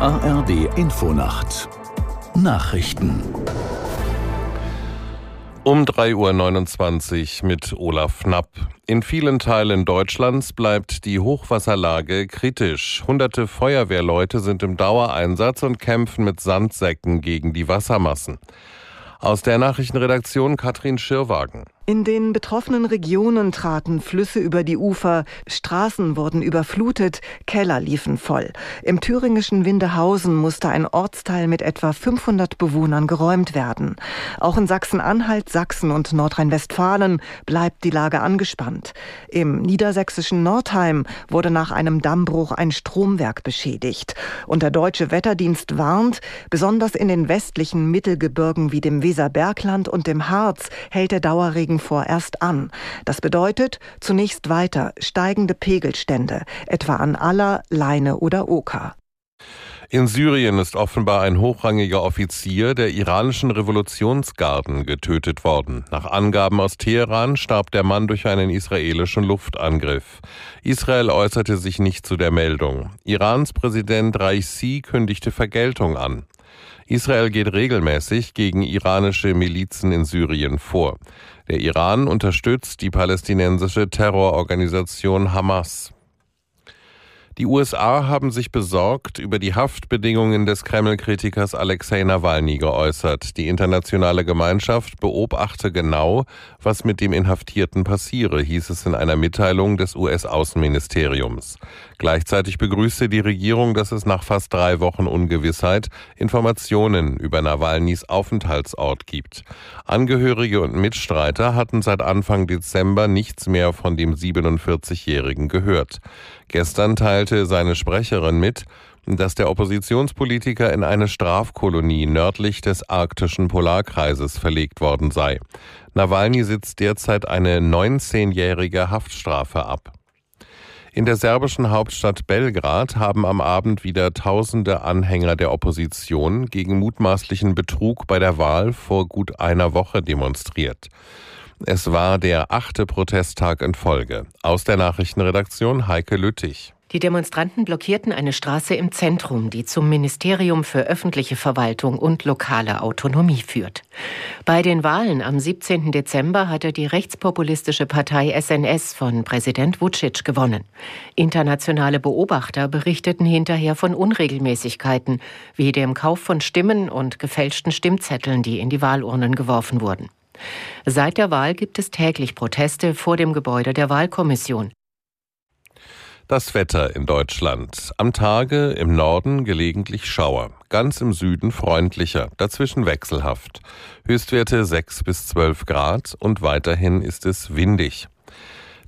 ARD Infonacht Nachrichten um 3.29 Uhr mit Olaf Knapp. In vielen Teilen Deutschlands bleibt die Hochwasserlage kritisch. Hunderte Feuerwehrleute sind im Dauereinsatz und kämpfen mit Sandsäcken gegen die Wassermassen. Aus der Nachrichtenredaktion Katrin Schirwagen. In den betroffenen Regionen traten Flüsse über die Ufer, Straßen wurden überflutet, Keller liefen voll. Im thüringischen Windehausen musste ein Ortsteil mit etwa 500 Bewohnern geräumt werden. Auch in Sachsen-Anhalt, Sachsen und Nordrhein-Westfalen bleibt die Lage angespannt. Im niedersächsischen Nordheim wurde nach einem Dammbruch ein Stromwerk beschädigt. Und der deutsche Wetterdienst warnt, besonders in den westlichen Mittelgebirgen wie dem Weserbergland und dem Harz hält der Dauerregen vorerst an. Das bedeutet zunächst weiter steigende Pegelstände, etwa an Aller, Leine oder Oka. In Syrien ist offenbar ein hochrangiger Offizier der iranischen Revolutionsgarden getötet worden. Nach Angaben aus Teheran starb der Mann durch einen israelischen Luftangriff. Israel äußerte sich nicht zu der Meldung. Irans Präsident Raisi kündigte Vergeltung an. Israel geht regelmäßig gegen iranische Milizen in Syrien vor. Der Iran unterstützt die palästinensische Terrororganisation Hamas. Die USA haben sich besorgt über die Haftbedingungen des Kreml-Kritikers Alexei Nawalny geäußert. Die internationale Gemeinschaft beobachte genau, was mit dem Inhaftierten passiere, hieß es in einer Mitteilung des US-Außenministeriums. Gleichzeitig begrüßte die Regierung, dass es nach fast drei Wochen Ungewissheit Informationen über Nawalnys Aufenthaltsort gibt. Angehörige und Mitstreiter hatten seit Anfang Dezember nichts mehr von dem 47-Jährigen gehört. Gestern teilte seine Sprecherin mit, dass der Oppositionspolitiker in eine Strafkolonie nördlich des arktischen Polarkreises verlegt worden sei. Nawalny sitzt derzeit eine 19-jährige Haftstrafe ab. In der serbischen Hauptstadt Belgrad haben am Abend wieder tausende Anhänger der Opposition gegen mutmaßlichen Betrug bei der Wahl vor gut einer Woche demonstriert. Es war der achte Protesttag in Folge. Aus der Nachrichtenredaktion Heike Lüttich. Die Demonstranten blockierten eine Straße im Zentrum, die zum Ministerium für öffentliche Verwaltung und lokale Autonomie führt. Bei den Wahlen am 17. Dezember hatte die rechtspopulistische Partei SNS von Präsident Vucic gewonnen. Internationale Beobachter berichteten hinterher von Unregelmäßigkeiten, wie dem Kauf von Stimmen und gefälschten Stimmzetteln, die in die Wahlurnen geworfen wurden. Seit der Wahl gibt es täglich Proteste vor dem Gebäude der Wahlkommission. Das Wetter in Deutschland. Am Tage im Norden gelegentlich Schauer, ganz im Süden freundlicher, dazwischen wechselhaft. Höchstwerte 6 bis 12 Grad und weiterhin ist es windig.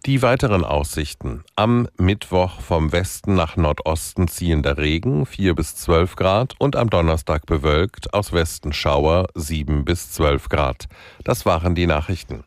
Die weiteren Aussichten. Am Mittwoch vom Westen nach Nordosten ziehender Regen 4 bis 12 Grad und am Donnerstag bewölkt, aus Westen Schauer 7 bis 12 Grad. Das waren die Nachrichten.